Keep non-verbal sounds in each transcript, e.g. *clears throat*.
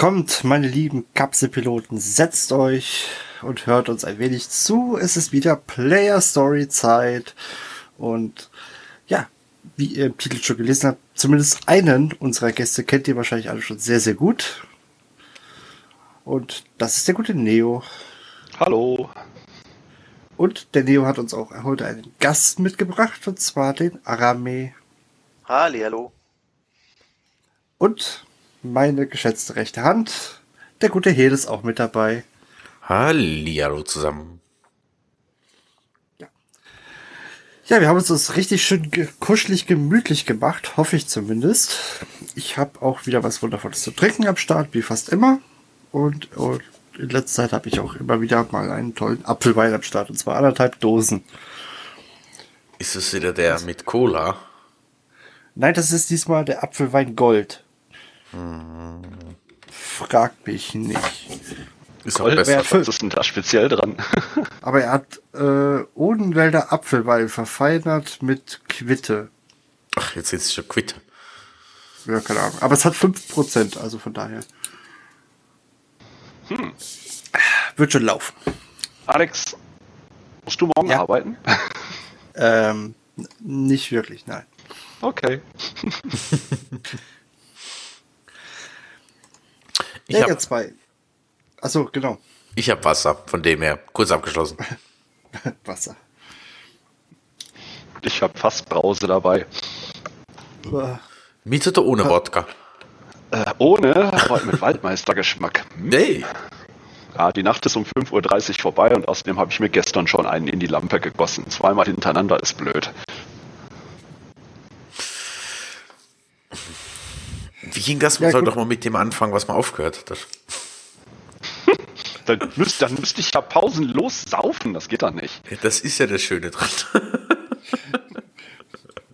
Kommt, meine lieben Kapselpiloten, setzt euch und hört uns ein wenig zu. Es ist wieder Player Story Zeit. Und ja, wie ihr im Titel schon gelesen habt, zumindest einen unserer Gäste kennt ihr wahrscheinlich alle schon sehr, sehr gut. Und das ist der gute Neo. Hallo. Und der Neo hat uns auch heute einen Gast mitgebracht, und zwar den Arame. Halli, hallo. Und meine geschätzte rechte Hand, der gute Hel ist auch mit dabei. Hallihallo zusammen. Ja. Ja, wir haben uns das richtig schön ge kuschelig gemütlich gemacht, hoffe ich zumindest. Ich habe auch wieder was Wundervolles zu trinken am Start, wie fast immer. Und, und in letzter Zeit habe ich auch immer wieder mal einen tollen Apfelwein am Start, und zwar anderthalb Dosen. Ist es wieder der mit Cola? Nein, das ist diesmal der Apfelwein Gold. Frag mich nicht. Ist auch besser. Was ist denn da speziell dran? *laughs* Aber er hat äh, Odenwälder Apfelwein verfeinert mit Quitte. Ach, jetzt ist es schon Quitte. Ja, keine Ahnung. Aber es hat 5%, also von daher. Hm. Wird schon laufen. Alex, musst du morgen ja. arbeiten? Ähm, nicht wirklich, nein. Okay. *laughs* *laughs* ich ja, habe zwei. Achso, genau. Ich habe Wasser, von dem her. Kurz abgeschlossen. *laughs* Wasser. Ich habe fast Brause dabei. Mit oder ohne Wodka? Äh, ohne, aber mit Waldmeistergeschmack. Nee. Ja, die Nacht ist um 5.30 Uhr vorbei und außerdem habe ich mir gestern schon einen in die Lampe gegossen. Zweimal hintereinander ist blöd. Wie ging das? Man ja, soll doch mal mit dem anfangen, was man aufgehört hat. *laughs* dann, müsste, dann müsste ich ja pausenlos saufen, das geht doch nicht. Das ist ja das Schöne dran. *laughs*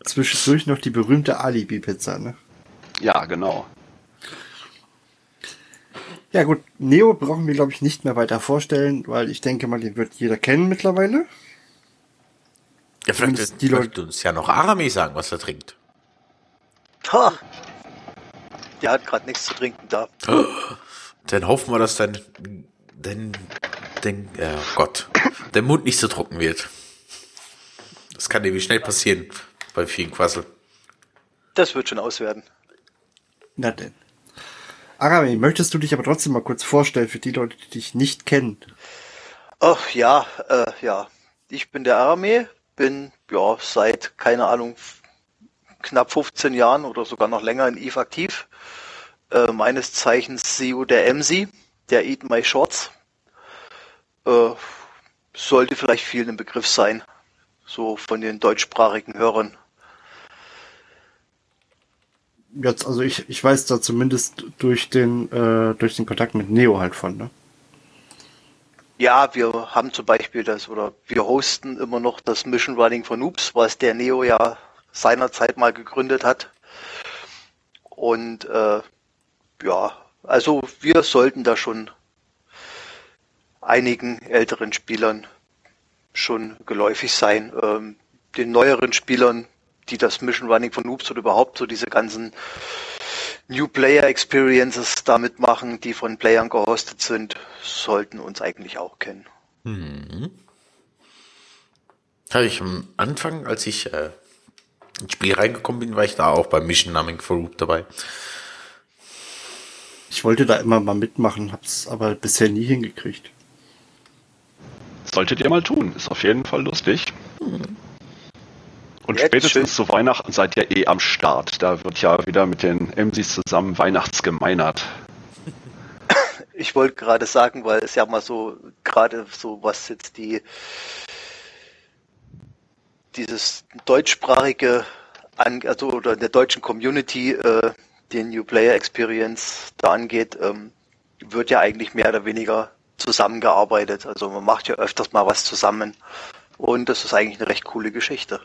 Zwischendurch noch die berühmte Alibi-Pizza, ne? Ja, genau. Ja gut, Neo brauchen wir, glaube ich, nicht mehr weiter vorstellen, weil ich denke mal, den wird jeder kennen mittlerweile. Ja, vielleicht die Leute uns ja noch Arami sagen, was er trinkt. Ha! Der hat gerade nichts zu trinken da. *gasps* Dann hoffen wir, dass dein, dein, dein äh, Gott, der Mund nicht so trocken wird. Das kann nämlich schnell passieren bei vielen Quassel. Das wird schon auswerten. Na denn. Arami, möchtest du dich aber trotzdem mal kurz vorstellen für die Leute, die dich nicht kennen? Ach ja, äh, ja. Ich bin der Arami, bin ja seit, keine Ahnung, knapp 15 Jahren oder sogar noch länger in Eve aktiv. Äh, meines Zeichens CEO der MC, der Eat My Shorts. Äh, sollte vielleicht vielen im Begriff sein. So von den deutschsprachigen Hörern jetzt, also ich, ich weiß da zumindest durch den, äh, durch den Kontakt mit Neo halt von, ne? Ja, wir haben zum Beispiel das, oder wir hosten immer noch das Mission Running von Noobs, was der Neo ja seinerzeit mal gegründet hat. Und äh, ja, also wir sollten da schon einigen älteren Spielern schon geläufig sein. Ähm, den neueren Spielern die das Mission Running von Noobs oder überhaupt so diese ganzen New Player Experiences damit machen, die von Playern gehostet sind, sollten uns eigentlich auch kennen. Mhm. Habe ich am Anfang, als ich äh, ins Spiel reingekommen bin, war ich da auch beim Mission Running for Noob dabei. Ich wollte da immer mal mitmachen, hab's aber bisher nie hingekriegt. Solltet ihr mal tun, ist auf jeden Fall lustig. Mhm. Und Jetzt spätestens schön. zu Weihnachten seid ihr eh am Start. Da wird ja wieder mit den MCs zusammen Weihnachtsgemeinert. *coughs* Ich wollte gerade sagen, weil es ja mal so, gerade so was jetzt die dieses deutschsprachige, also oder der deutschen Community, äh, die New Player Experience da angeht, ähm, wird ja eigentlich mehr oder weniger zusammengearbeitet. Also man macht ja öfters mal was zusammen. Und das ist eigentlich eine recht coole Geschichte.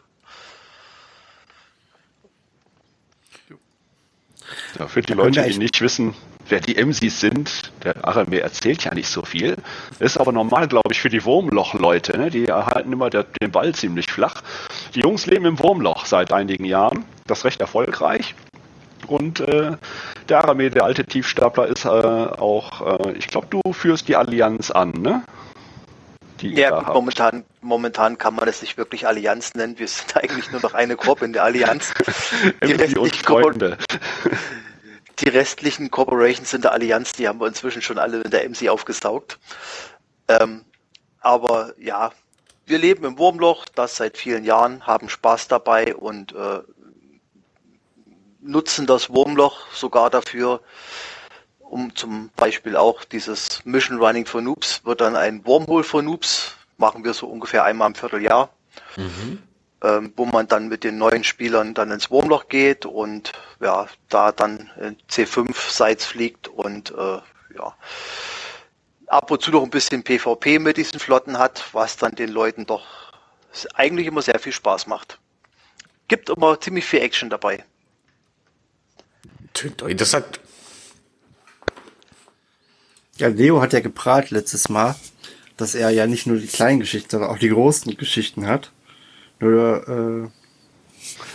Ja, für die Leute, die nicht wissen, wer die MCs sind, der Arame erzählt ja nicht so viel. Ist aber normal, glaube ich, für die Wurmloch-Leute. Ne? Die erhalten immer der, den Ball ziemlich flach. Die Jungs leben im Wurmloch seit einigen Jahren. Das recht erfolgreich. Und äh, der Arame, der alte Tiefstapler, ist äh, auch, äh, ich glaube, du führst die Allianz an, ne? Die ja, momentan, momentan kann man das nicht wirklich Allianz nennen. Wir sind *laughs* eigentlich nur noch eine Gruppe in der Allianz. *laughs* die, restlichen *laughs* die restlichen Corporations in der Allianz, die haben wir inzwischen schon alle in der MC aufgesaugt. Ähm, aber ja, wir leben im Wurmloch, das seit vielen Jahren, haben Spaß dabei und äh, nutzen das Wurmloch sogar dafür, um zum Beispiel auch dieses Mission Running for Noobs wird dann ein Wormhole for Noobs, machen wir so ungefähr einmal im Vierteljahr, mhm. ähm, wo man dann mit den neuen Spielern dann ins Wurmloch geht und ja, da dann C5 Sites fliegt und äh, ja, ab und zu noch ein bisschen PvP mit diesen Flotten hat, was dann den Leuten doch eigentlich immer sehr viel Spaß macht. Gibt immer ziemlich viel Action dabei. Tönt doch interessant. Ja, Leo hat ja geprahlt letztes Mal, dass er ja nicht nur die kleinen Geschichten, sondern auch die großen Geschichten hat. Nur äh,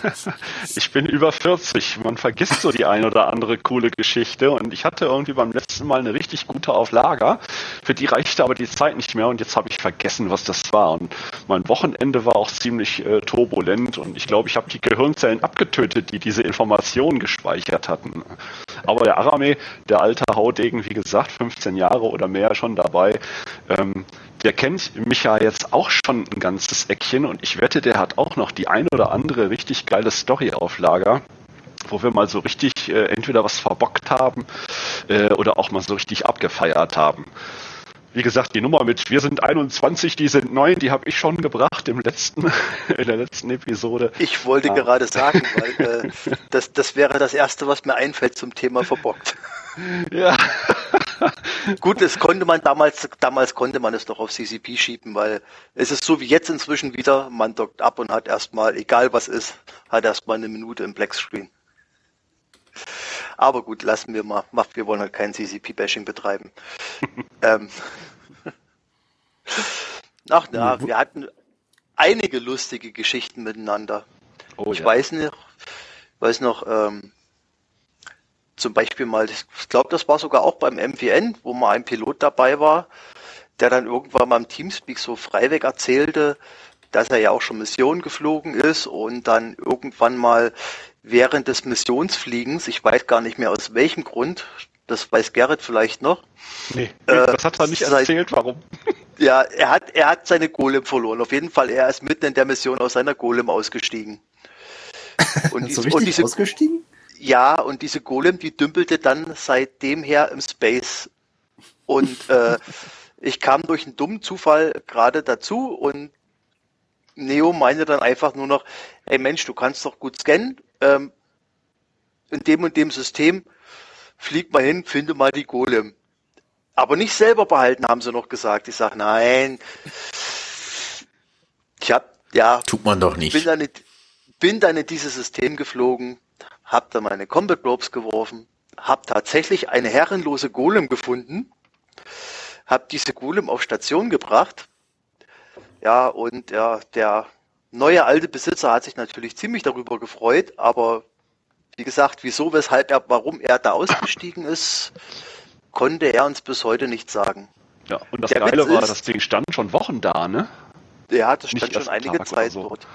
*laughs* ich bin über 40. Man vergisst so die ein oder andere coole Geschichte. Und ich hatte irgendwie beim letzten Mal eine richtig gute auf Lager. Für die reichte aber die Zeit nicht mehr. Und jetzt habe ich vergessen, was das war. Und mein Wochenende war auch ziemlich äh, turbulent. Und ich glaube, ich habe die Gehirnzellen abgetötet, die diese Informationen gespeichert hatten. Aber der Arame, der alte Haudegen, wie gesagt, 15 Jahre oder mehr schon dabei, ähm, der kennt mich ja jetzt auch schon ein ganzes Eckchen und ich wette, der hat auch noch die ein oder andere richtig geile Story auf Lager wo wir mal so richtig äh, entweder was verbockt haben äh, oder auch mal so richtig abgefeiert haben. Wie gesagt, die Nummer mit wir sind 21, die sind neun, die habe ich schon gebracht im letzten, *laughs* in der letzten Episode. Ich wollte ah. gerade sagen, weil *laughs* äh, das, das wäre das Erste, was mir einfällt zum Thema verbockt. Ja. *laughs* Gut, das konnte man damals, damals konnte man es noch auf CCP schieben, weil es ist so wie jetzt inzwischen wieder, man dockt ab und hat erstmal, egal was ist, hat erstmal eine Minute im Black Screen. Aber gut, lassen wir mal. Wir wollen halt kein CCP-Bashing betreiben. *laughs* ähm. Ach na, wir hatten einige lustige Geschichten miteinander. Oh, ich ja. weiß nicht, weiß noch, ähm, zum Beispiel mal, ich glaube, das war sogar auch beim MVN, wo mal ein Pilot dabei war, der dann irgendwann mal im Teamspeak so freiweg erzählte, dass er ja auch schon Missionen geflogen ist und dann irgendwann mal während des Missionsfliegens, ich weiß gar nicht mehr aus welchem Grund, das weiß Gerrit vielleicht noch. Nee, äh, das hat er nicht erzählt, warum. *laughs* Ja, er hat, er hat seine Golem verloren. Auf jeden Fall, er ist mitten in der Mission aus seiner Golem ausgestiegen. *laughs* Und, so und diese, ausgestiegen? Ja, und diese Golem, die dümpelte dann seitdem her im Space. Und äh, *laughs* ich kam durch einen dummen Zufall gerade dazu und Neo meinte dann einfach nur noch, ey Mensch, du kannst doch gut scannen. Ähm, in dem und dem System flieg mal hin, finde mal die Golem. Aber nicht selber behalten, haben sie noch gesagt. Ich sage, nein. Ich hab, ja. Tut man doch nicht. Bin dann in, bin dann in dieses System geflogen, hab da meine Combat Ropes geworfen, hab tatsächlich eine herrenlose Golem gefunden, hab diese Golem auf Station gebracht. Ja, und ja, der neue alte Besitzer hat sich natürlich ziemlich darüber gefreut, aber wie gesagt, wieso, weshalb er, warum er da ausgestiegen ist, konnte er uns bis heute nicht sagen. Ja, und das der Geile Witz war, ist, das Ding stand schon Wochen da, ne? Ja, das stand nicht schon einige Tag Zeit so. dort.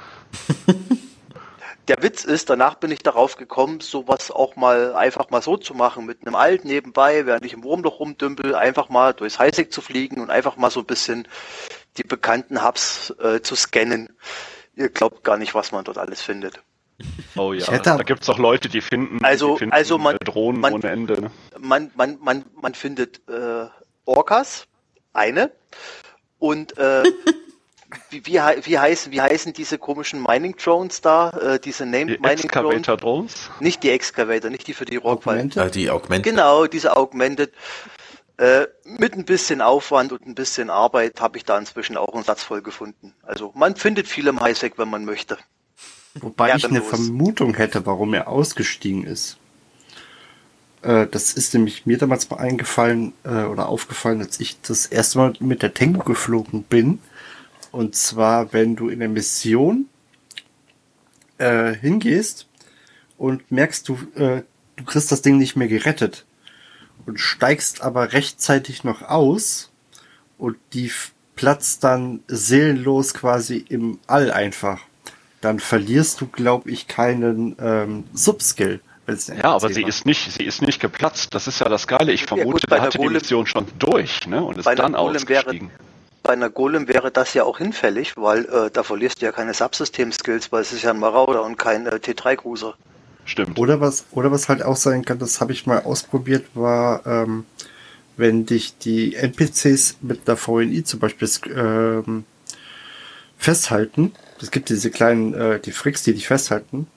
*laughs* der Witz ist, danach bin ich darauf gekommen, sowas auch mal einfach mal so zu machen, mit einem Alt nebenbei, während ich im Wurmloch rumdümpel, einfach mal durchs Highsec zu fliegen und einfach mal so ein bisschen die bekannten Hubs äh, zu scannen. Ihr glaubt gar nicht, was man dort alles findet. Oh ja, hätte, da gibt es auch Leute, die finden, also, die finden also man, Drohnen man, ohne Ende. Ne? Man, man, man, man findet äh, Orcas, eine, und äh, *laughs* wie, wie, wie, heißen, wie heißen diese komischen Mining Drones da? Äh, diese Named Die Mining Drones? Excavator Drones. Nicht die Excavator, nicht die für die Rockfall. Augmente? Äh, die Augment. Genau, diese Augmented. Äh, mit ein bisschen Aufwand und ein bisschen Arbeit habe ich da inzwischen auch einen Satz voll gefunden. Also man findet viel im Highsec, wenn man möchte. Wobei ich eine Ehrenlos. Vermutung hätte, warum er ausgestiegen ist. Äh, das ist nämlich mir damals mal eingefallen äh, oder aufgefallen, als ich das erste Mal mit der Tengu geflogen bin. Und zwar, wenn du in der Mission hingehst und merkst, du, du kriegst das Ding nicht mehr gerettet und steigst aber rechtzeitig noch aus und die platzt dann seelenlos quasi im All einfach. Dann verlierst du, glaube ich, keinen ähm, Subskill. Ja, aber sie war. ist nicht, sie ist nicht geplatzt. Das ist ja das Geile. Ich Ja, vermute, gut, bei der hatte die Golem- Mission schon durch, ne? Und ist dann Golem wäre- ausgestiegen. Bei einer Golem wäre das ja auch hinfällig, weil äh, da verlierst du ja keine Subsystem-Skills, weil es ist ja ein Marauder und kein äh, T3-Cruiser. Stimmt. Oder was, oder was halt auch sein kann, das habe ich mal ausprobiert, war, ähm, wenn dich die NPCs mit der VNI zum Beispiel ähm, festhalten. Es gibt diese kleinen, äh, die Fricks, die dich festhalten.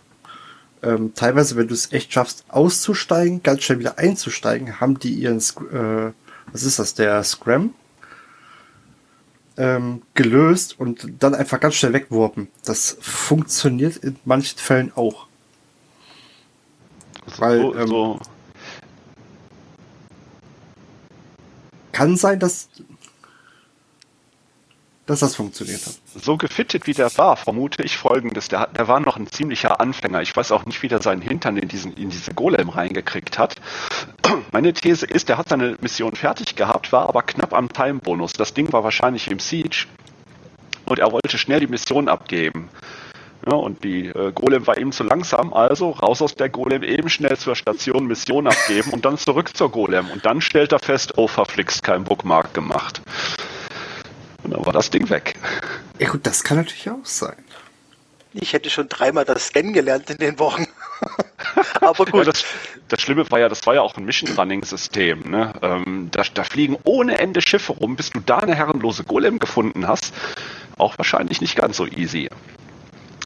Ähm, teilweise, wenn du es echt schaffst, auszusteigen, ganz schnell wieder einzusteigen, haben die ihren, äh, was ist das, der Scram, ähm, gelöst und dann einfach ganz schnell wegworpen. Das funktioniert in manchen Fällen auch. Weil, so, ähm, so, Kann sein, dass, dass das funktioniert hat. so gefittet wie der war, vermute ich folgendes. Der, der war noch ein ziemlicher Anfänger. Ich weiß auch nicht, wie der seinen Hintern in, diesen, in diese Golem reingekriegt hat. *clears throat* Meine These ist, der hat seine Mission fertig gehabt, war aber knapp am Time-Bonus. Das Ding war wahrscheinlich im Siege und er wollte schnell die Mission abgeben. Ja, und die äh, Golem war ihm zu langsam, also raus aus der Golem, eben schnell zur Station Mission abgeben und dann zurück zur Golem. Und dann stellt er fest, oh verflixt, kein Bookmark gemacht. Und dann war das Ding weg. Ja gut, das kann natürlich auch sein. Ich hätte schon dreimal das Scannen gelernt in den Wochen. *laughs* Aber Ja, gut. das, das Schlimme war ja, das war ja auch ein Mission-Running-System. Ne? Ähm, da, da fliegen ohne Ende Schiffe rum, bis du da eine herrenlose Golem gefunden hast. Auch wahrscheinlich nicht ganz so easy.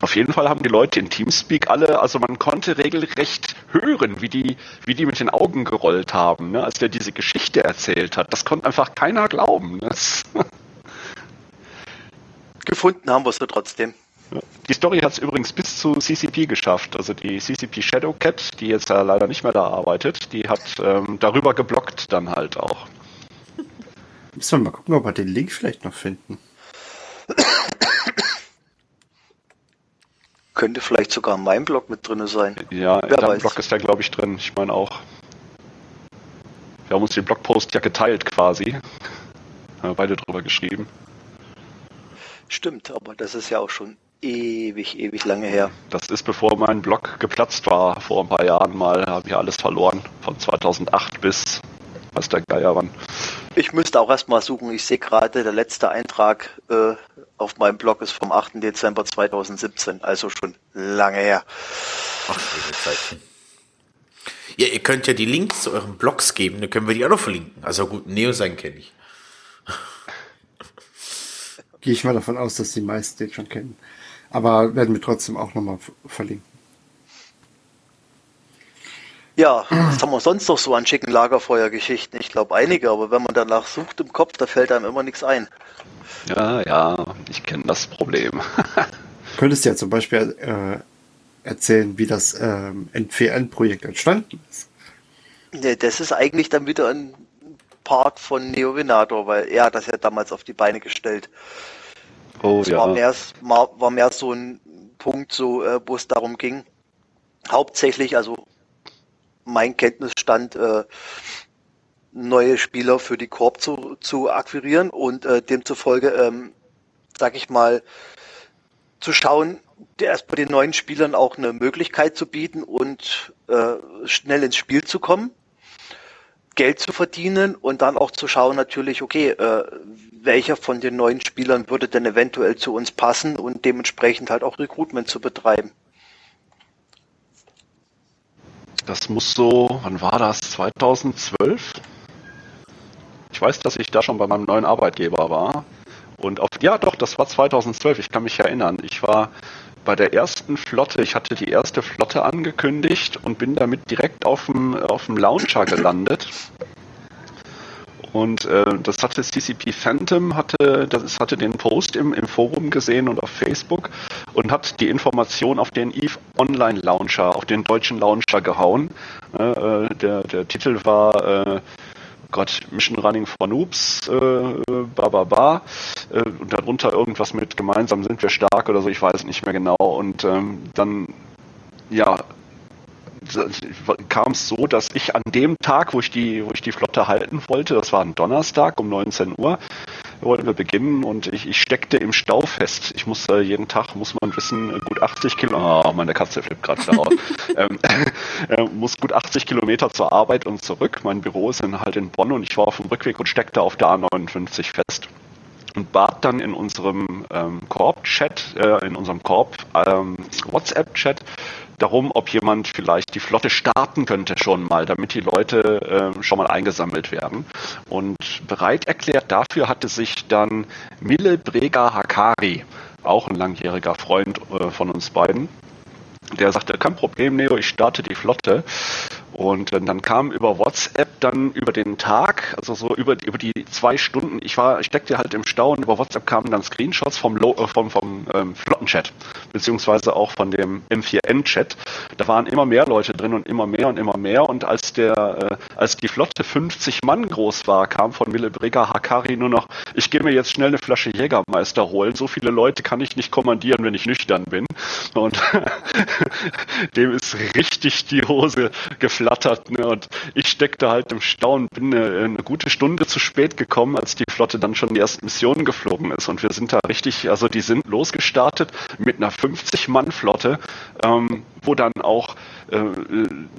Auf jeden Fall haben die Leute in Teamspeak alle, also man konnte regelrecht hören, wie die, wie die mit den Augen gerollt haben, ne? als der diese Geschichte erzählt hat. Das konnte einfach keiner glauben. Ne? *laughs* Gefunden haben wir sie trotzdem. Die Story hat es übrigens bis zu CCP geschafft. Also die CCP Shadowcat, die jetzt ja leider nicht mehr da arbeitet, die hat ähm, darüber geblockt dann halt auch. Müssen wir mal gucken, ob wir den Link vielleicht noch finden. *coughs* Könnte vielleicht sogar in meinem Blog mit drin sein. Ja, in Wer deinem weiß. Blog ist der, glaube ich, drin. Ich meine auch. Wir haben uns den Blogpost ja geteilt quasi. Haben wir beide drüber geschrieben. Stimmt, aber das ist ja auch schon ewig, ewig lange her. Das ist bevor mein Blog geplatzt war, vor ein paar Jahren mal, habe ich alles verloren. Von 2008 bis, was der Geier wann. Ich müsste auch erstmal suchen. Ich sehe gerade, der letzte Eintrag äh, auf meinem Blog ist vom 8. Dezember 2017, also schon lange her. Ach, schöne Zeiten. Ja, ihr könnt ja die Links zu euren Blogs geben, dann können wir die auch noch verlinken. Also gut, Neo sein kenne ich. Gehe ich mal davon aus, dass die meisten den schon kennen. Aber werden wir trotzdem auch nochmal verlinken. Ja, was haben wir sonst noch so an schicken Lagerfeuergeschichten? Ich glaube einige, aber wenn man danach sucht im Kopf, da fällt einem immer nichts ein. Ja, ja, ich kenne das Problem. *laughs* Könntest ja zum Beispiel äh, erzählen, wie das ähm, NVN-Projekt entstanden ist. Ne, das ist eigentlich dann wieder ein Part von Neovenator, weil er hat das ja damals auf die Beine gestellt. Oh Es war, ja. mehr, war war mehr so ein Punkt, so, äh, wo es darum ging, hauptsächlich, also mein Kenntnisstand, äh, neue Spieler für die Korb zu, zu akquirieren und äh, demzufolge, ähm, sag ich mal, zu schauen, erst bei den neuen Spielern auch eine Möglichkeit zu bieten und äh, schnell ins Spiel zu kommen. Geld zu verdienen und dann auch zu schauen natürlich, okay, äh, welcher von den neuen Spielern würde denn eventuell zu uns passen und dementsprechend halt auch Recruitment zu betreiben. Das muss so, wann war das? 2012? Ich weiß, dass ich da schon bei meinem neuen Arbeitgeber war. Und auf, ja doch, das war 2012, ich kann mich erinnern. Ich war bei der ersten Flotte, ich hatte die erste Flotte angekündigt und bin damit direkt auf dem, auf dem Launcher gelandet. Und äh, das hatte CCP Phantom, hatte, das hatte den Post im, im Forum gesehen und auf Facebook und hat die Information auf den EVE Online Launcher, auf den deutschen Launcher gehauen. Äh, der, der Titel war äh, Gott, Mission Running for Noobs, äh, ba, ba, ba. Äh, und darunter irgendwas mit gemeinsam sind wir stark oder so, ich weiß nicht mehr genau. Und ähm, dann, ja, kam es so, dass ich an dem Tag, wo ich die, wo ich die Flotte halten wollte, das war ein Donnerstag um 19 Uhr, wollten wir beginnen und ich, ich steckte im Stau fest. Ich muss äh, jeden Tag, muss man wissen, gut 80 Kilometer, oh, meine Katze flippt gerade wieder aus, *laughs* ähm, *laughs* äh, muss gut 80 Kilometer zur Arbeit und zurück. Mein Büro ist in, halt in Bonn und ich war auf dem Rückweg und steckte auf der A59 fest und bat dann in unserem ähm, Korb-Chat, äh, in unserem Korb ähm, darum, ob jemand vielleicht die Flotte starten könnte schon mal, damit die Leute äh, schon mal eingesammelt werden. Und bereit erklärt dafür hatte sich dann Mille Brega Hakari, auch ein langjähriger Freund äh, von uns beiden, der sagte, kein Problem, Neo, ich starte die Flotte. Und äh, dann kam über WhatsApp dann über den Tag, also so über, über die zwei Stunden, ich war, ich steckte halt im Stau und über WhatsApp kamen dann Screenshots vom, Lo, äh, vom, vom ähm, Flottenchat, beziehungsweise auch von dem M4N-Chat. Da waren immer mehr Leute drin und immer mehr und immer mehr. Und als der, äh, als die Flotte 50 Mann groß war, kam von Millebrega Hakari nur noch, ich gehe mir jetzt schnell eine Flasche Jägermeister holen. So viele Leute kann ich nicht kommandieren, wenn ich nüchtern bin. Und *laughs* dem ist richtig die Hose geflattert. Ne? Und ich steckte halt im Stau und bin eine, eine, gute Stunde zu spät gekommen, als die Flotte dann schon die ersten Missionen geflogen ist. Und wir sind da richtig, also die sind losgestartet mit einer 50-Mann-Flotte, ähm, wo dann auch äh,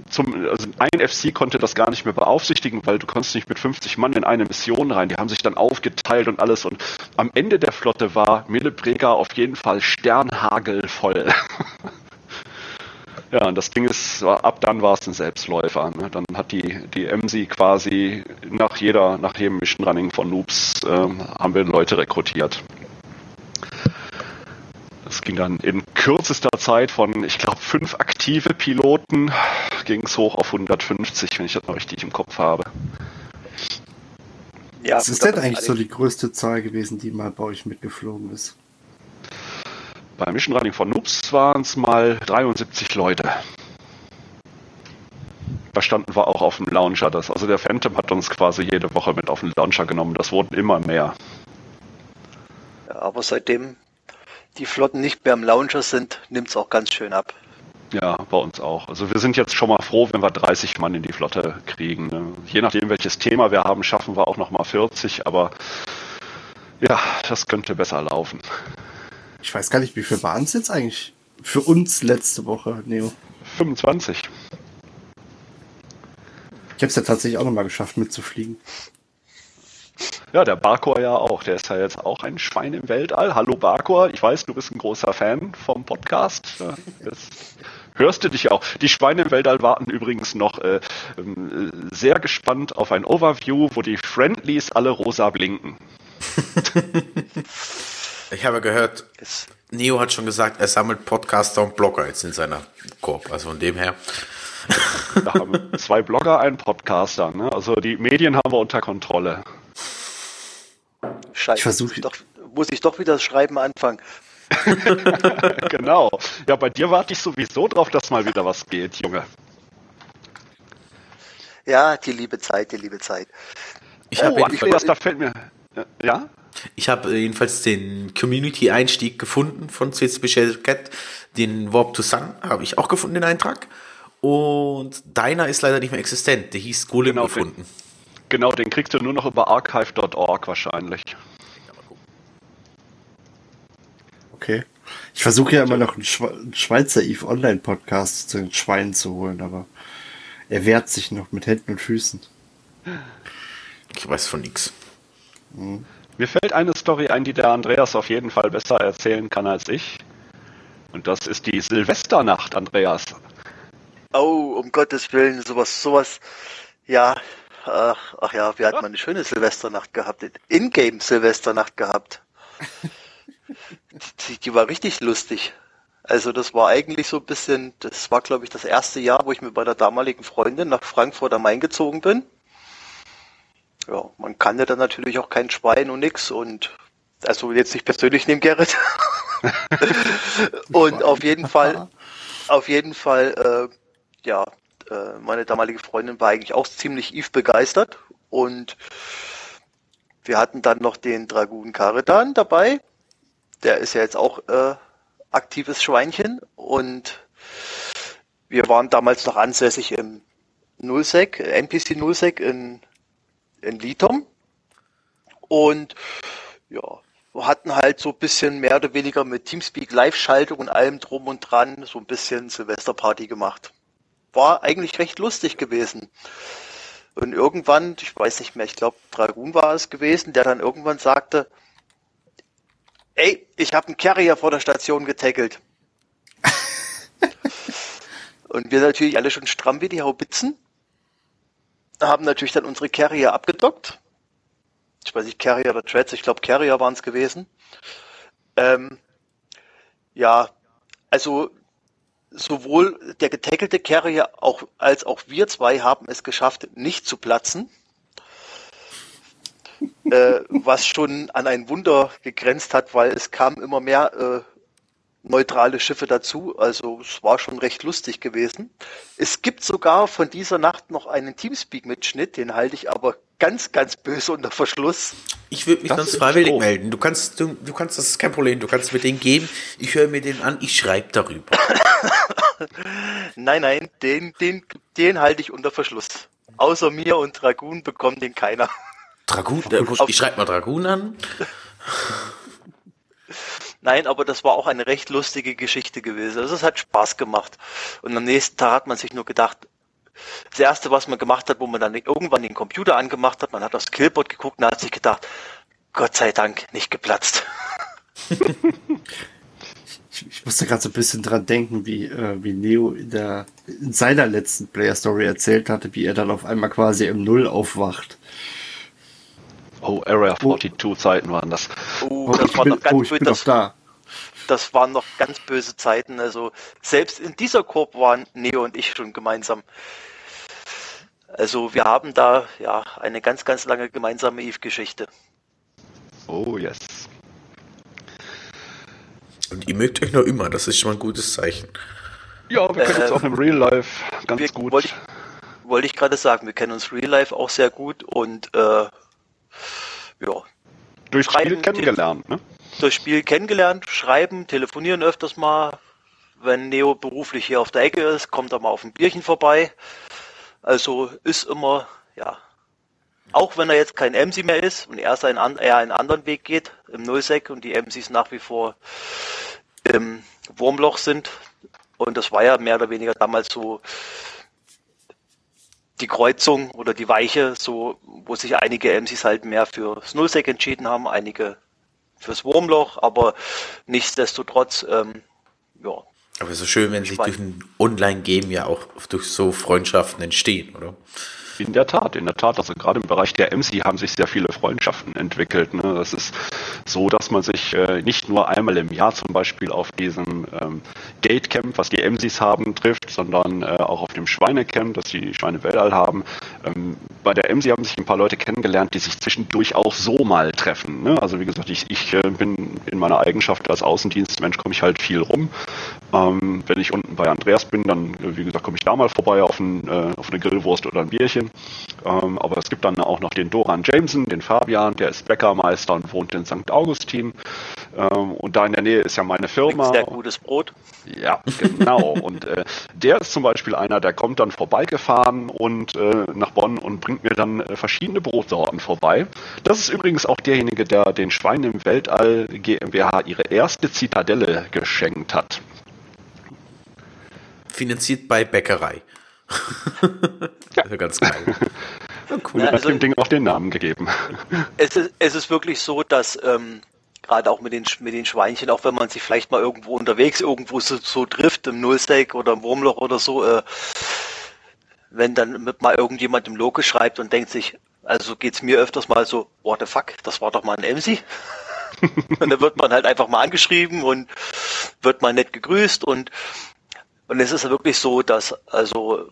zum, also ein FC konnte das gar nicht mehr beaufsichtigen, weil du konntest nicht mit 50 Mann in eine Mission rein. Die haben sich dann aufgeteilt und alles. Und am Ende der Flotte war Millebrega auf jeden Fall sternhagelvoll. *laughs* Ja, und das Ding ist, ab dann war es ein Selbstläufer. Ne? Dann hat die, die MC quasi nach jeder, nach jedem Mission Running von Noobs ähm, haben wir Leute rekrutiert. Das ging dann in kürzester Zeit von, ich glaube, fünf aktive Piloten ging es hoch auf 150, wenn ich das noch richtig im Kopf habe. Ja, Was ist denn eigentlich so die größte Zahl gewesen, die mal bei euch mitgeflogen ist? Beim Mission Running von Noobs waren es mal 73 Leute. Da standen wir auch auf dem Launcher. Das, also der Phantom hat uns quasi jede Woche mit auf den Launcher genommen. Das wurden immer mehr. Ja, aber seitdem die Flotten nicht mehr im Launcher sind, nimmt es auch ganz schön ab. Ja, bei uns auch. Also wir sind jetzt schon mal froh, wenn wir 30 Mann in die Flotte kriegen. Ne? Je nachdem, welches Thema wir haben, schaffen wir auch noch mal 40, aber ja, das könnte besser laufen. Ich weiß gar nicht, wie viel waren es jetzt eigentlich für uns letzte Woche, Neo? 25. Ich habe es ja tatsächlich auch nochmal geschafft, mitzufliegen. Ja, der Barkor ja auch. Der ist ja jetzt auch ein Schwein im Weltall. Hallo Barkor, ich weiß, du bist ein großer Fan vom Podcast. Jetzt hörst du dich auch. Die Schweine im Weltall warten übrigens noch äh, ähm, sehr gespannt auf ein Overview, wo die Friendlies alle rosa blinken. *laughs* Ich habe gehört, Neo hat schon gesagt, er sammelt Podcaster und Blogger jetzt in seiner Korb. Also von dem her. Wir haben zwei Blogger, einen Podcaster. Ne? Also die Medien haben wir unter Kontrolle. Scheiße, ich versuche doch, muss ich doch wieder das Schreiben anfangen. *laughs* genau. Ja, bei dir warte ich sowieso drauf, dass mal wieder was geht, Junge. Ja, die liebe Zeit, die liebe Zeit. Ich oh, habe das, da fällt mir. Ja? Ich habe äh, jedenfalls den Community-Einstieg gefunden von CSB Cat. Den Warp to Sun habe ich auch gefunden, den Eintrag. Und deiner ist leider nicht mehr existent. Der hieß Golem genau, gefunden. Den, genau, den kriegst du nur noch über archive.org wahrscheinlich. Okay. Ich versuche ja immer noch einen, Schweizer Eve Online Podcast zu den Schweinen zu holen, aber er wehrt sich noch mit Händen und Füßen. Ich weiß von nichts. Mhm. Mir fällt eine Story ein, die der Andreas auf jeden Fall besser erzählen kann als ich. Und das ist die Silvesternacht, Andreas. Oh, um Gottes Willen, sowas, sowas. Ja, ach, ach ja, wir hatten ja. mal eine schöne Silvesternacht gehabt. In-game Silvesternacht gehabt. *laughs* die, die war richtig lustig. Also das war eigentlich so ein bisschen, das war glaube ich das erste Jahr, wo ich mit meiner damaligen Freundin nach Frankfurt am Main gezogen bin. Ja, man kannte dann natürlich auch kein Schwein und nix und also jetzt nicht persönlich nehmen, Gerrit. *laughs* und auf jeden Fall, *laughs* auf jeden Fall, äh, ja, äh, meine damalige Freundin war eigentlich auch ziemlich Eve begeistert und wir hatten dann noch den Dragoon Karidan dabei. Der ist ja jetzt auch äh, aktives Schweinchen und wir waren damals noch ansässig im Nullsec, NPC Nullsec in, in Litom und ja, hatten halt so ein bisschen mehr oder weniger mit Teamspeak Live-Schaltung und allem drum und dran so ein bisschen Silvesterparty gemacht. War eigentlich recht lustig gewesen. Und irgendwann, ich weiß nicht mehr, ich glaube Dragoon war es gewesen, der dann irgendwann sagte, ey, ich habe einen Carrier vor der Station getackelt. *laughs* und wir natürlich alle schon stramm wie die Haubitzen. Haben natürlich dann unsere Carrier abgedockt ich weiß nicht, Carrier oder Treads, ich glaube Carrier waren es gewesen. Ähm, ja, also sowohl der getackelte Carrier auch, als auch wir zwei haben es geschafft, nicht zu platzen. äh, was schon an ein Wunder gegrenzt hat, weil es kamen immer mehr äh, neutrale Schiffe dazu. Also es war schon recht lustig gewesen. Es gibt sogar von dieser Nacht noch einen Teamspeak-Mitschnitt, den halte ich aber ganz, ganz böse unter Verschluss. Ich würde mich das sonst freiwillig doof. melden. Du kannst, du, du kannst, das ist kein Problem. Du kannst mir den geben. Ich höre mir den an. Ich schreibe darüber. *laughs* nein, nein, den, den, den halte ich unter Verschluss. Außer mir und Dragoon bekommt den keiner. Dragoon? *laughs* Ich schreibe mal Dragoon an. *laughs* Nein, aber das war auch eine recht lustige Geschichte gewesen. Also es hat Spaß gemacht. Und am nächsten Tag hat man sich nur gedacht, das erste, was man gemacht hat, wo man dann irgendwann den Computer angemacht hat, man hat aufs Killboard geguckt und hat sich gedacht, Gott sei Dank nicht geplatzt. ich, ich musste gerade so ein bisschen dran denken, wie, äh, wie Neo in, der, in seiner letzten Player Story erzählt hatte, wie er dann auf einmal quasi im Null aufwacht. Oh, Area 42 oh. Zeiten waren das. Oh, das war noch ganz oh, das, da. das waren noch ganz böse Zeiten. Also selbst in dieser Korb waren Neo und ich schon gemeinsam. Also wir haben da ja eine ganz, ganz lange gemeinsame Eve-Geschichte. Oh yes. Und ihr mögt euch noch immer, das ist schon mal ein gutes Zeichen. Ja, wir können äh, uns auch im Real Life ganz wir, gut. Wollte ich, wollte ich gerade sagen, wir kennen uns Real Life auch sehr gut und äh, ja. Durch Spiel kennengelernt, ne? Durch Spiel kennengelernt, schreiben, telefonieren öfters mal. Wenn Neo beruflich hier auf der Ecke ist, kommt er mal auf ein Bierchen vorbei. Also ist immer, ja, auch wenn er jetzt kein MC mehr ist und er seinen, eher einen anderen Weg geht im Nullsec und die MCs nach wie vor im Wurmloch sind. Und das war ja mehr oder weniger damals so die Kreuzung oder die Weiche, so wo sich einige MCs halt mehr fürs Nullsec entschieden haben, einige fürs Wurmloch, aber nichtsdestotrotz, ähm, ja. Aber so schön, wenn sich durch ein Online-Game ja auch durch so Freundschaften entstehen, oder? In der Tat, in der Tat. Also gerade im Bereich der MC haben sich sehr viele Freundschaften entwickelt. Ne? Das ist so, dass man sich äh, nicht nur einmal im Jahr zum Beispiel auf diesem ähm, Gatecamp, was die MCs haben, trifft, sondern äh, auch auf dem Schweinecamp, das die Schweine Weltall haben. Ähm, bei der MC haben sich ein paar Leute kennengelernt, die sich zwischendurch auch so mal treffen. Ne? Also wie gesagt, ich, ich äh, bin in meiner Eigenschaft als Außendienstmensch komme ich halt viel rum. Ähm, wenn ich unten bei Andreas bin, dann, wie gesagt, komme ich da mal vorbei auf, ein, äh, auf eine Grillwurst oder ein Bierchen. Ähm, aber es gibt dann auch noch den Doran Jameson, den Fabian, der ist Bäckermeister und wohnt in St. Augustin. Ähm, und da in der Nähe ist ja meine Firma. Sehr gutes Brot. Ja, genau. *laughs* und äh, der ist zum Beispiel einer, der kommt dann vorbeigefahren und äh, nach Bonn und bringt mir dann äh, verschiedene Brotsorten vorbei. Das ist übrigens auch derjenige, der den Schweinen im Weltall GmbH ihre erste Zitadelle geschenkt hat. Finanziert bei Bäckerei. *laughs* ja. ganz geil. Ja, cool, ja, also, dem Ding auch den Namen gegeben. *laughs* Es ist, es ist wirklich so, dass ähm, gerade auch mit den, mit den Schweinchen, auch wenn man sich vielleicht mal irgendwo unterwegs irgendwo so, so trifft, im Nullsteak oder im Wurmloch oder so, äh, wenn dann mit mal irgendjemand im Loke schreibt und denkt sich, also geht's mir öfters mal so, what the fuck, das war doch mal ein MC. *laughs* und dann wird man halt einfach mal angeschrieben und wird mal nett gegrüßt und und es ist ja wirklich so, dass also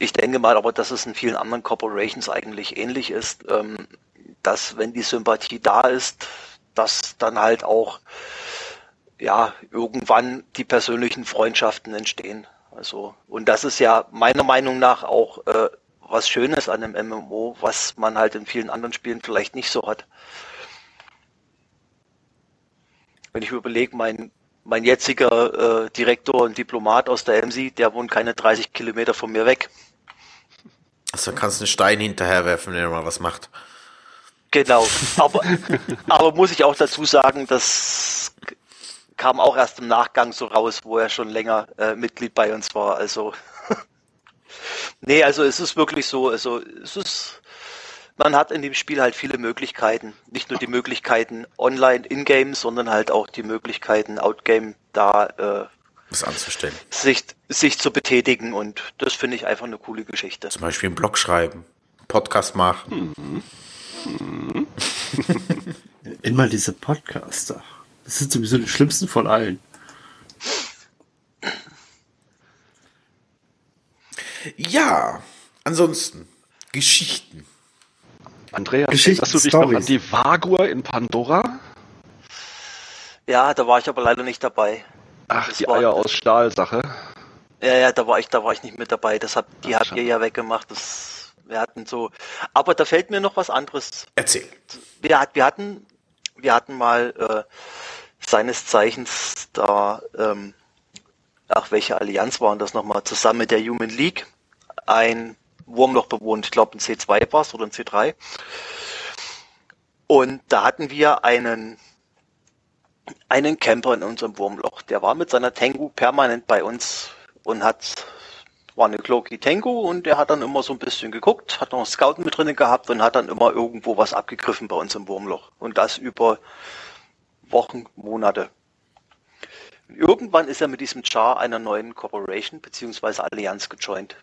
ich denke mal, aber dass es in vielen anderen Corporations eigentlich ähnlich ist, ähm, dass wenn die Sympathie da ist, dass dann halt auch ja irgendwann die persönlichen Freundschaften entstehen. Also und das ist ja meiner Meinung nach auch äh, was Schönes an einem MMO, was man halt in vielen anderen Spielen vielleicht nicht so hat. Wenn ich überlege, mein mein jetziger äh, Direktor und Diplomat aus der EMSI, der wohnt keine 30 Kilometer von mir weg. Also kannst du einen Stein hinterherwerfen, wenn er mal was macht. Genau. Aber, aber muss ich auch dazu sagen, das kam auch erst im Nachgang so raus, wo er schon länger äh, Mitglied bei uns war. Also *laughs* nee, also es ist wirklich so, also es ist man hat in dem Spiel halt viele Möglichkeiten. Nicht nur die Möglichkeiten online in-game, sondern halt auch die Möglichkeiten out-game da äh, was anzustellen. Sich, sich zu betätigen und das finde ich einfach eine coole Geschichte. Zum Beispiel einen Blog schreiben, Podcast machen. Mhm. Mhm. *laughs* Immer diese Podcaster. Das sind sowieso die schlimmsten von allen. Ja, ansonsten Geschichten. Andreas, erinnerst du dich noch an die Vagur in Pandora? Ja, da war ich aber leider nicht dabei. Ach, das die Eier aus Stahl Sache. Ja, ja, da war ich, da war ich nicht mit dabei. Das habt, die Ach, habt ihr ja weggemacht. Das, wir hatten so. Aber da fällt mir noch was anderes. Erzähl. Wir, wir hatten, wir hatten mal äh, seines Zeichens da, ähm, ach, welche Allianz waren das nochmal? Zusammen mit der Human League ein Wurmloch bewohnt. Ich glaube, ein C2 war es oder ein C3. Und da hatten wir einen, einen Camper in unserem Wurmloch. Der war mit seiner Tengu permanent bei uns und hat, war eine Cloaky Tengu und der hat dann immer so ein bisschen geguckt, hat noch einen Scout mit drinnen gehabt und hat dann immer irgendwo was abgegriffen bei uns im Wurmloch. Und das über Wochen, Monate. irgendwann ist er mit diesem Char einer neuen Corporation bzw. Allianz gejoint.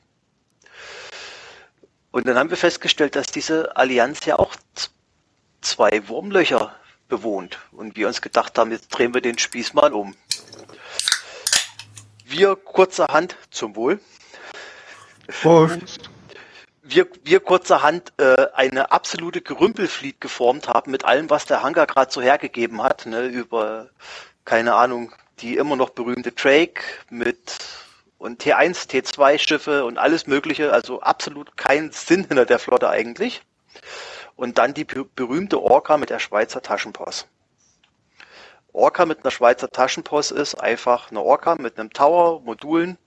Und dann haben wir festgestellt, dass diese Allianz ja auch zwei Wurmlöcher bewohnt. Und wir uns gedacht haben, jetzt drehen wir den Spieß mal um. Wir kurzerhand zum Wohl. Prost. Wir, wir kurzerhand äh, eine absolute Gerümpelfleet geformt haben mit allem, was der Hangar gerade so hergegeben hat, ne, über, keine Ahnung, die immer noch berühmte Drake mit und T1, T2 Schiffe und alles Mögliche, also absolut kein Sinn hinter der Flotte eigentlich. Und dann die berühmte Orca mit der Schweizer Taschenpost. Orca mit einer Schweizer Taschenpost ist einfach eine Orca mit einem Tower, Modulen,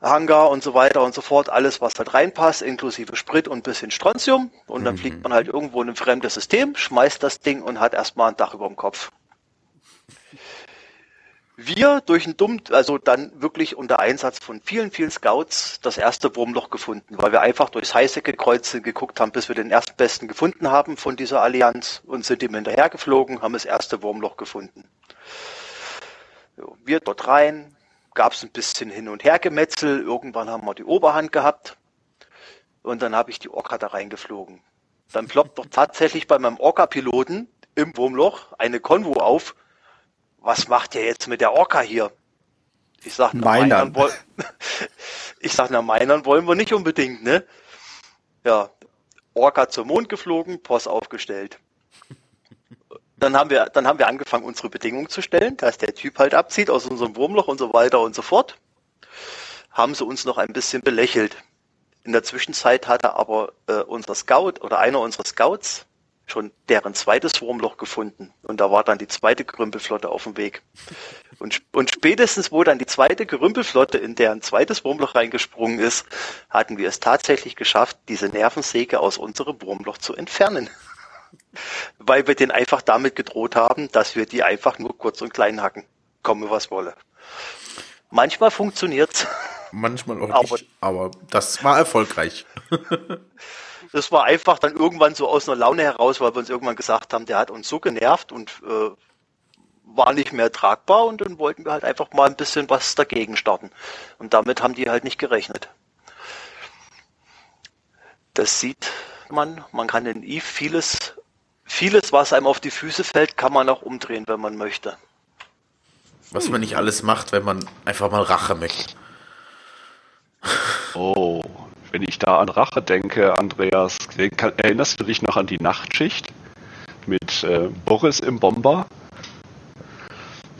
Hangar und so weiter und so fort, alles was halt reinpasst, inklusive Sprit und bisschen Strontium. Und dann mhm. fliegt man halt irgendwo in ein fremdes System, schmeißt das Ding und hat erstmal ein Dach über dem Kopf wir durch ein dumm, also dann wirklich unter Einsatz von vielen, vielen Scouts das erste Wurmloch gefunden, weil wir einfach durchs Heißecke-Kreuze geguckt haben, bis wir den ersten Besten gefunden haben von dieser Allianz und sind ihm hinterher geflogen, haben das erste Wurmloch gefunden. Wir dort rein, gab es ein bisschen Hin- und Hergemetzel, irgendwann haben wir die Oberhand gehabt und dann habe ich die Orca da reingeflogen. Dann ploppt doch tatsächlich bei meinem Orca-Piloten im Wurmloch eine Konvo auf, was macht ihr jetzt mit der Orca hier? Ich sag, na, Meinern. Meinern ich sag, na, Meinern wollen wir nicht unbedingt, ne? Ja, Orca zum Mond geflogen, Post aufgestellt. Dann haben wir, dann haben wir angefangen, unsere Bedingungen zu stellen, dass der Typ halt abzieht aus unserem Wurmloch und so weiter und so fort. Haben sie uns noch ein bisschen belächelt. In der Zwischenzeit hatte aber äh, unser Scout oder einer unserer Scouts schon deren zweites Wurmloch gefunden. Und da war dann die zweite Gerümpelflotte auf dem Weg. Und, und spätestens, wo dann die zweite Gerümpelflotte in deren zweites Wurmloch reingesprungen ist, hatten wir es tatsächlich geschafft, diese Nervensäge aus unserem Wurmloch zu entfernen. *laughs* Weil wir den einfach damit gedroht haben, dass wir die einfach nur kurz und klein hacken. Komme was wolle. Manchmal funktioniert's. Manchmal auch nicht, aber, aber das war erfolgreich. *laughs* Das war einfach dann irgendwann so aus einer Laune heraus, weil wir uns irgendwann gesagt haben, der hat uns so genervt und äh, war nicht mehr tragbar und dann wollten wir halt einfach mal ein bisschen was dagegen starten. Und damit haben die halt nicht gerechnet. Das sieht man, man kann in Eve vieles, vieles, was einem auf die Füße fällt, kann man auch umdrehen, wenn man möchte. Was man nicht alles macht, wenn man einfach mal Rache möchte. Oh, wenn ich da an Rache denke, Andreas, erinnerst du dich noch an die Nachtschicht mit äh, Boris im Bomber?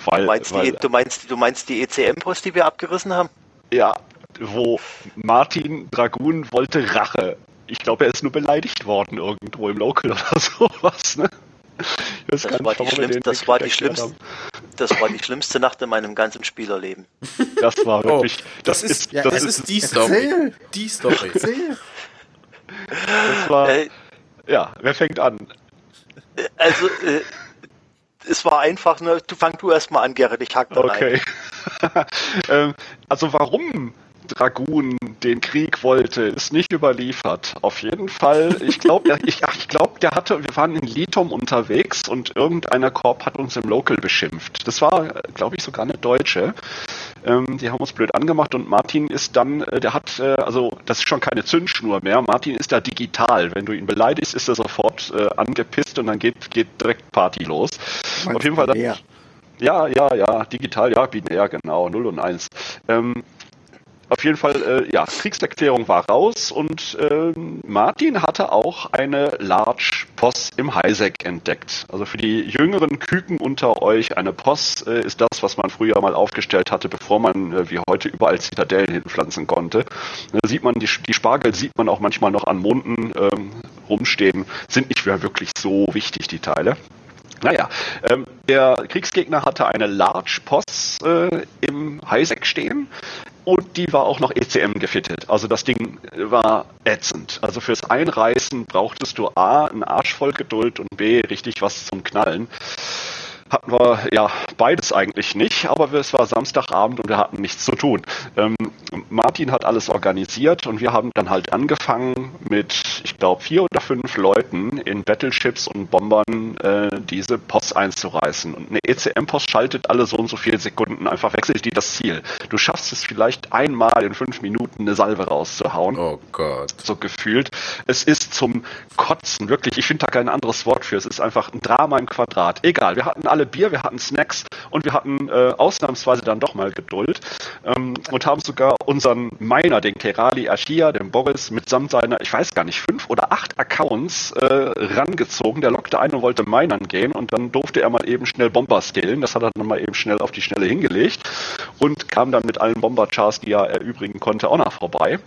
Weil, du, meinst weil, die, du, meinst, du meinst die ECM-Post, die wir abgerissen haben? Ja, wo Martin Dragun wollte Rache. Ich glaube, er ist nur beleidigt worden irgendwo im Local oder *laughs* sowas. Ne? Das, war die, schlimmste, das, war die schlimmste, das war die schlimmste Nacht in meinem ganzen Spielerleben. *laughs* Das war wirklich. Oh, das, das, ist, ja, das, ist, ist die Story. Die Story. Das *laughs* war. Äh, ja, wer fängt an? Also, äh, es war einfach, ne, du fang du erstmal an, Gerrit, ich hack da Okay. *laughs* ähm, also warum Dragoon den Krieg wollte, ist nicht überliefert. Auf jeden Fall, ich glaube, ich, ich glaube, der hatte, wir waren in Litum unterwegs und irgendeiner Korb hat uns im Local beschimpft. Das war, glaube ich, sogar eine Deutsche. Ähm, die haben uns blöd angemacht und Martin ist dann, äh, der hat, äh, also das ist schon keine Zündschnur mehr. Martin ist da digital. Wenn du ihn beleidigst, ist er sofort äh, angepisst und dann geht, geht direkt Party los. Auf jeden Fall. Dann, ja, ja, ja, digital, ja, binär, genau, 0 und 1. Ähm, auf jeden Fall, äh, ja, Kriegserklärung war raus und äh, Martin hatte auch eine Large POS im Highsec entdeckt. Also für die jüngeren Küken unter euch, eine POS äh, ist das, was man früher mal aufgestellt hatte, bevor man äh, wie heute überall Zitadellen hinpflanzen konnte. Da sieht man, die, die Spargel sieht man auch manchmal noch an Monden ähm, rumstehen, sind nicht mehr wirklich so wichtig, die Teile. Naja, ähm, der Kriegsgegner hatte eine Large POS äh, im Highsec stehen und die war auch noch ECM gefittet. Also das Ding war ätzend. Also fürs Einreißen brauchtest du A, einen Arsch voll Geduld und B, richtig was zum Knallen hatten wir ja beides eigentlich nicht, aber es war Samstagabend und wir hatten nichts zu tun. Ähm, Martin hat alles organisiert und wir haben dann halt angefangen mit, ich glaube, vier oder fünf Leuten in Battleships und Bombern äh, diese Post einzureißen. Und eine ECM-Post schaltet alle so und so viele Sekunden, einfach wechselt die das Ziel. Du schaffst es vielleicht einmal in fünf Minuten eine Salve rauszuhauen. Oh Gott. So gefühlt. Es ist zum Kotzen, wirklich, ich finde da kein anderes Wort für. Es ist einfach ein Drama im Quadrat. Egal, wir hatten alle Bier, wir hatten Snacks und wir hatten äh, ausnahmsweise dann doch mal Geduld ähm, und haben sogar unseren Miner, den Kerali Ashia, den Boris, mitsamt seiner, ich weiß gar nicht, fünf oder acht Accounts äh, rangezogen. Der lockte ein und wollte minern gehen und dann durfte er mal eben schnell Bomber skillen. Das hat er dann mal eben schnell auf die Schnelle hingelegt und kam dann mit allen Bomber-Chars, die er erübrigen konnte, auch noch vorbei.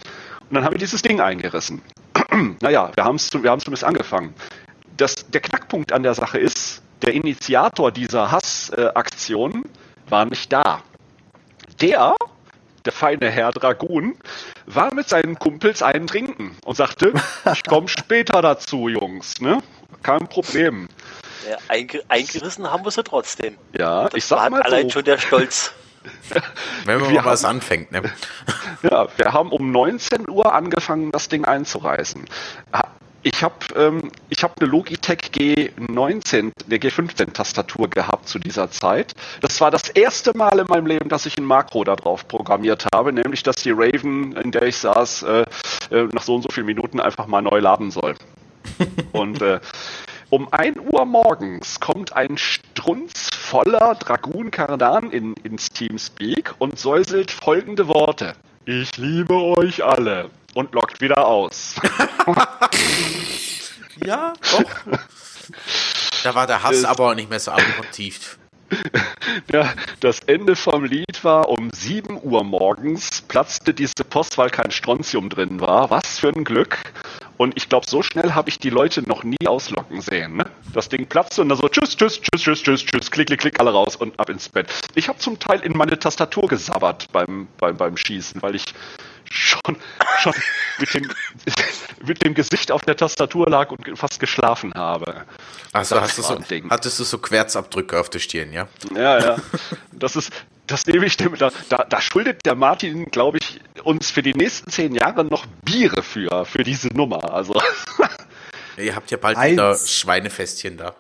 Und dann haben wir dieses Ding eingerissen. *clears throat* naja, wir haben es wir zumindest angefangen. Das, der Knackpunkt an der Sache ist, der Initiator dieser Hassaktion äh, war nicht da. Der, der feine Herr Dragoon, war mit seinen Kumpels einen trinken und sagte, *laughs* ich komme später dazu, Jungs, ne? Kein Problem. Ja, einge eingerissen haben wir sie trotzdem. Ja, das ich sag mal allein so. schon der Stolz. *laughs* Wenn man wir mal was anfängt, ne? Ja, wir haben um 19 Uhr angefangen, das Ding einzureißen. Ich habe ähm, ich hab eine Logitech G19, der G15-Tastatur gehabt zu dieser Zeit. Das war das erste Mal in meinem Leben, dass ich ein Makro darauf programmiert habe, nämlich dass die Raven, in der ich saß, äh, äh, nach so und so vielen Minuten einfach mal neu laden soll. *laughs* und äh, um 1 Uhr morgens kommt ein strunzvoller Dragoon Kardan in, ins Teamspeak und säuselt folgende Worte. Ich liebe euch alle und lockt wieder aus. *laughs* ja, doch. Da war der Hass aber nicht mehr so abgrundtief. *laughs* Ja, das Ende vom Lied war, um 7 Uhr morgens platzte diese Post, weil kein Strontium drin war. Was für ein Glück. Und ich glaube, so schnell habe ich die Leute noch nie auslocken sehen. Ne? Das Ding platzte und dann so tschüss, tschüss, tschüss, tschüss, tschüss, tschüss, klick, klick, klick, alle raus und ab ins Bett. Ich habe zum Teil in meine Tastatur gesabbert beim, beim, beim Schießen, weil ich schon, schon mit, dem, mit dem Gesicht auf der Tastatur lag und fast geschlafen habe. Also hast du so, hattest du so Querzabdrücke auf der Stirn, ja? Ja, ja. Das ist, das nehme ich dem, da, da, da schuldet der Martin, glaube ich, uns für die nächsten zehn Jahre noch Biere für, für diese Nummer. Also. Ihr habt ja bald Eins. wieder Schweinefestchen da.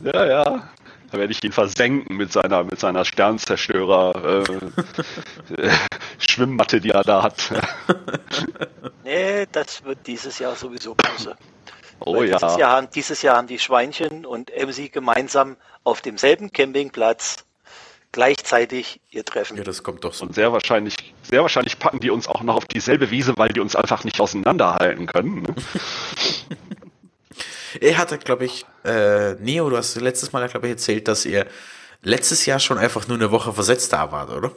Ja, ja. Da werde ich ihn versenken mit seiner, mit seiner Sternzerstörer äh, *laughs* Schwimmmatte, die er da hat. *laughs* nee, das wird dieses Jahr sowieso böse. Oh Weil ja. Dieses Jahr, haben- dieses Jahr haben die Schweinchen und MC gemeinsam auf demselben Campingplatz gleichzeitig ihr Treffen. Ja, das kommt doch so. Und sehr wahrscheinlich, sehr wahrscheinlich packen die uns auch noch auf dieselbe Wiese, weil die uns einfach nicht auseinanderhalten können. Ne? *laughs* Er hatte, glaube ich, äh, Neo, du hast letztes Mal, glaube ich, erzählt, dass ihr letztes Jahr schon einfach nur eine Woche versetzt da wart, oder?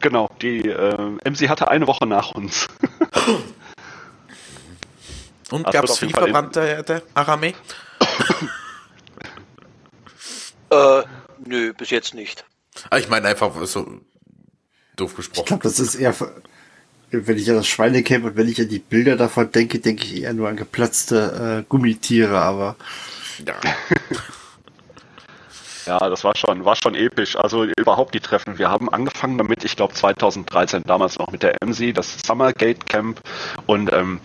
Genau, die äh, MC hatte eine Woche nach uns. *laughs* Und gab es viel Fall Verwandte der, Arame? *coughs* Äh, nö, bis jetzt nicht. Ah, ich meine einfach so doof Ich gesprochen. glaube, das ist eher, wenn ich an das Schweinecamp und wenn ich an die Bilder davon denke, denke ich eher nur an geplatzte äh, Gummitiere, aber Ja. *laughs* Ja, das war schon, war schon episch. Also überhaupt die Treffen. Wir haben angefangen damit, ich glaube 2013, damals noch mit der MC, das Summer Gate Camp. Und ähm,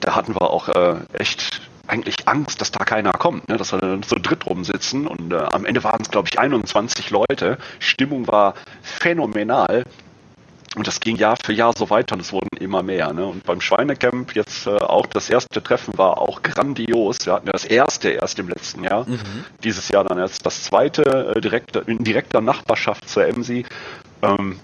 da hatten wir auch äh, echt eigentlich Angst, dass da keiner kommt, ne? dass wir dann so dritt rumsitzen. Und äh, am Ende waren es, glaube ich, 21 Leute. Stimmung war phänomenal. Und das ging Jahr für Jahr so weiter und es wurden immer mehr. Ne? Und beim Schweinecamp jetzt äh, auch das erste Treffen war auch grandios. Wir hatten ja das erste erst im letzten Jahr. Dieses Jahr dann jetzt das zweite, äh, direkt, in direkter Nachbarschaft zur EMSI. Ähm,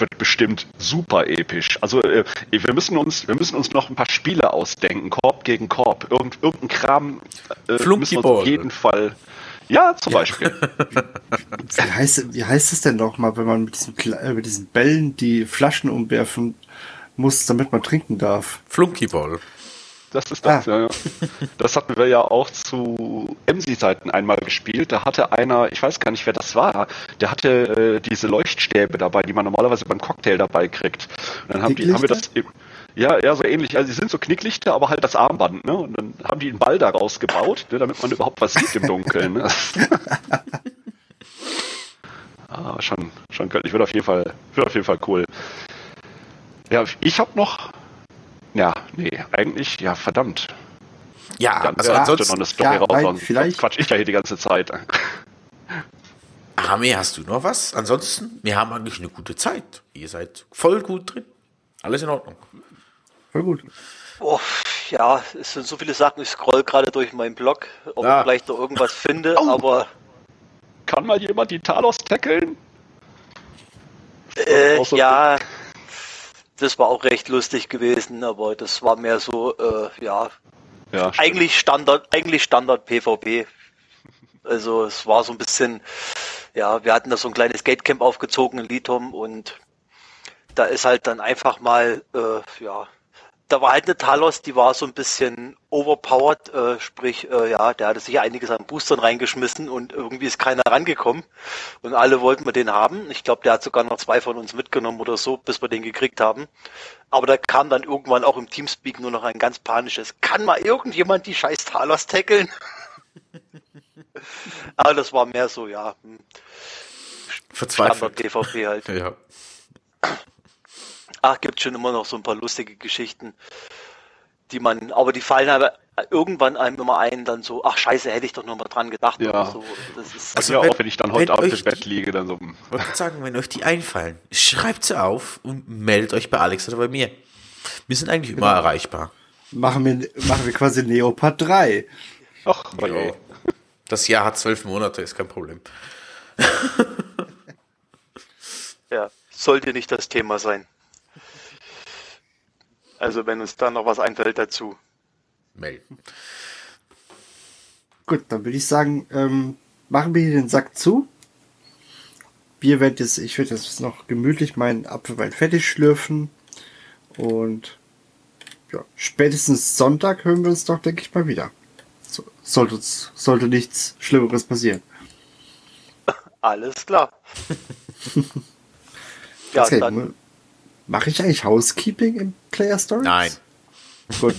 wird bestimmt super episch. Also äh, wir müssen uns, wir müssen uns noch ein paar Spiele ausdenken, Korb gegen Korb, Irgend, irgendein Kram äh, müssen wir auf jeden Fall. Ja, zum Beispiel. *laughs* wie heißt, wie heißt es denn nochmal, wenn man mit diesen, äh, mit diesen Bällen die Flaschen umwerfen muss, damit man trinken darf? Flunkyball. Das ist das, Ah. ja, ja. Das hatten wir ja auch zu MC-Zeiten einmal gespielt. Da hatte einer, ich weiß gar nicht, wer das war, der hatte äh, diese Leuchtstäbe dabei, die man normalerweise beim Cocktail dabei kriegt. Und dann haben, die, haben wir das. eben- Ja, ja, so ähnlich. Also, sie sind so Knicklichter, aber halt das Armband, ne? Und dann haben die einen Ball daraus gebaut, ne, damit man überhaupt was sieht im Dunkeln. Ne? *laughs* ah, schon, schon göttlich. Wird auf jeden Fall, wird auf jeden Fall cool. Ja, ich habe noch. Ja, nee, eigentlich, ja, verdammt. Ja, Dann also ansonsten, noch eine Story ja, raus, nein, vielleicht- quatsch ich ja hier die ganze Zeit. Arme, hast du noch was? Ansonsten, wir haben eigentlich eine gute Zeit. Ihr seid voll gut drin. Alles in Ordnung. Voll gut. Oh, ja, es sind so viele Sachen. Ich scroll gerade durch meinen Blog, ob Ah. ich vielleicht noch irgendwas finde, Au. aber Kann mal jemand die Talos tackeln? äh, so- ja, das war auch recht lustig gewesen, aber das war mehr so, äh, ja, Ja, eigentlich Standard, eigentlich Standard PvP. Also es war so ein bisschen, ja, wir hatten da so ein kleines Gatecamp aufgezogen in Litom und da ist halt dann einfach mal, äh, ja, da war halt eine Talos, die war so ein bisschen overpowered, äh, sprich, äh, ja, der hatte sich einiges an Boostern reingeschmissen und irgendwie ist keiner rangekommen und alle wollten wir den haben. Ich glaube, der hat sogar noch zwei von uns mitgenommen oder so, bis wir den gekriegt haben. Aber da kam dann irgendwann auch im Teamspeak nur noch ein ganz panisches, kann mal irgendjemand die scheiß Talos tackeln? *laughs* Aber das war mehr so, ja, hm, Standard Verzweifelt. PvP halt. Ja. Ach, gibt schon immer noch so ein paar lustige Geschichten, die man, aber die fallen aber irgendwann einem immer ein, dann so, ach scheiße, hätte ich doch noch mal dran gedacht Ja. so. Das ist, Also ja, wenn- auch wenn ich dann heute Abend im Bett liege, dann so. hm, gerade sagen, wenn euch die einfallen, schreibt sie auf und meldet euch bei Alex oder bei mir. Wir sind eigentlich immer erreichbar. Machen wir, machen wir quasi Neopard 3. Ach, ja. Das Jahr hat zwölf Monate, ist kein Problem. ja, sollte nicht das Thema sein. Also wenn uns da noch was einfällt dazu. Melden. Gut, dann würde ich sagen, ähm, machen wir hier den Sack zu. Wir werden jetzt, ich werde jetzt noch gemütlich meinen Apfelwein fertig schlürfen. Und ja, spätestens Sonntag hören wir uns doch, denke ich, mal wieder. So, sollte, sollte nichts Schlimmeres passieren. *laughs* Alles klar. *laughs* ja, Okay, dann Mache ich eigentlich Housekeeping im Player Stories? Nein. Gut.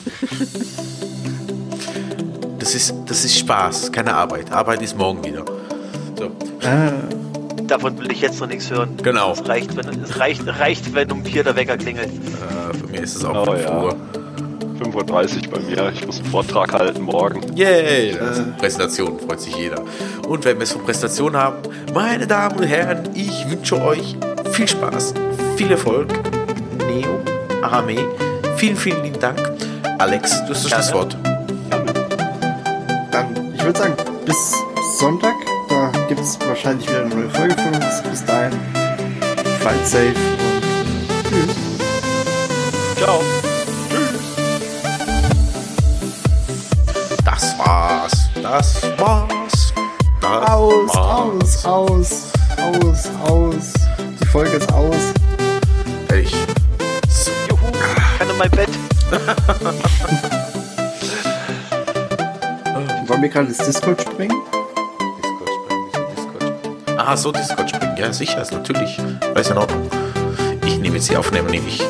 Das ist, das ist Spaß, keine Arbeit. Arbeit ist morgen wieder. So. davon will ich jetzt noch nichts hören. Genau. Es reicht, wenn, es reicht, reicht, wenn um vier der Wecker klingelt. Äh, für mich ist es auch Oh, 5 ja. Uhr. 5.30 Uhr bei mir. Ich muss einen Vortrag halten morgen. Yay! Also Präsentation, freut sich jeder. Und wenn wir es von Präsentation haben, meine Damen und Herren, ich wünsche euch viel Spaß, viel Erfolg. Neo, Arame, vielen, vielen lieben Dank. Alex, du hast das Gerne. Schlusswort. ich würde sagen, bis Sonntag. Da gibt es wahrscheinlich wieder eine neue Folge von uns. Bis dahin, flight safe und tschüss. Ciao. Das war's. Das war's. Das Aus, war's. aus, aus, aus, aus. Die Folge ist aus. Mein Bett. *laughs* Wollen wir gerade ins Discord springen? Discord springen, wieso Discord springen? Ah, so Discord springen. Ja, sicher, ist natürlich. Weiß in Ordnung. Ich nehme jetzt die Aufnahme, nehme ich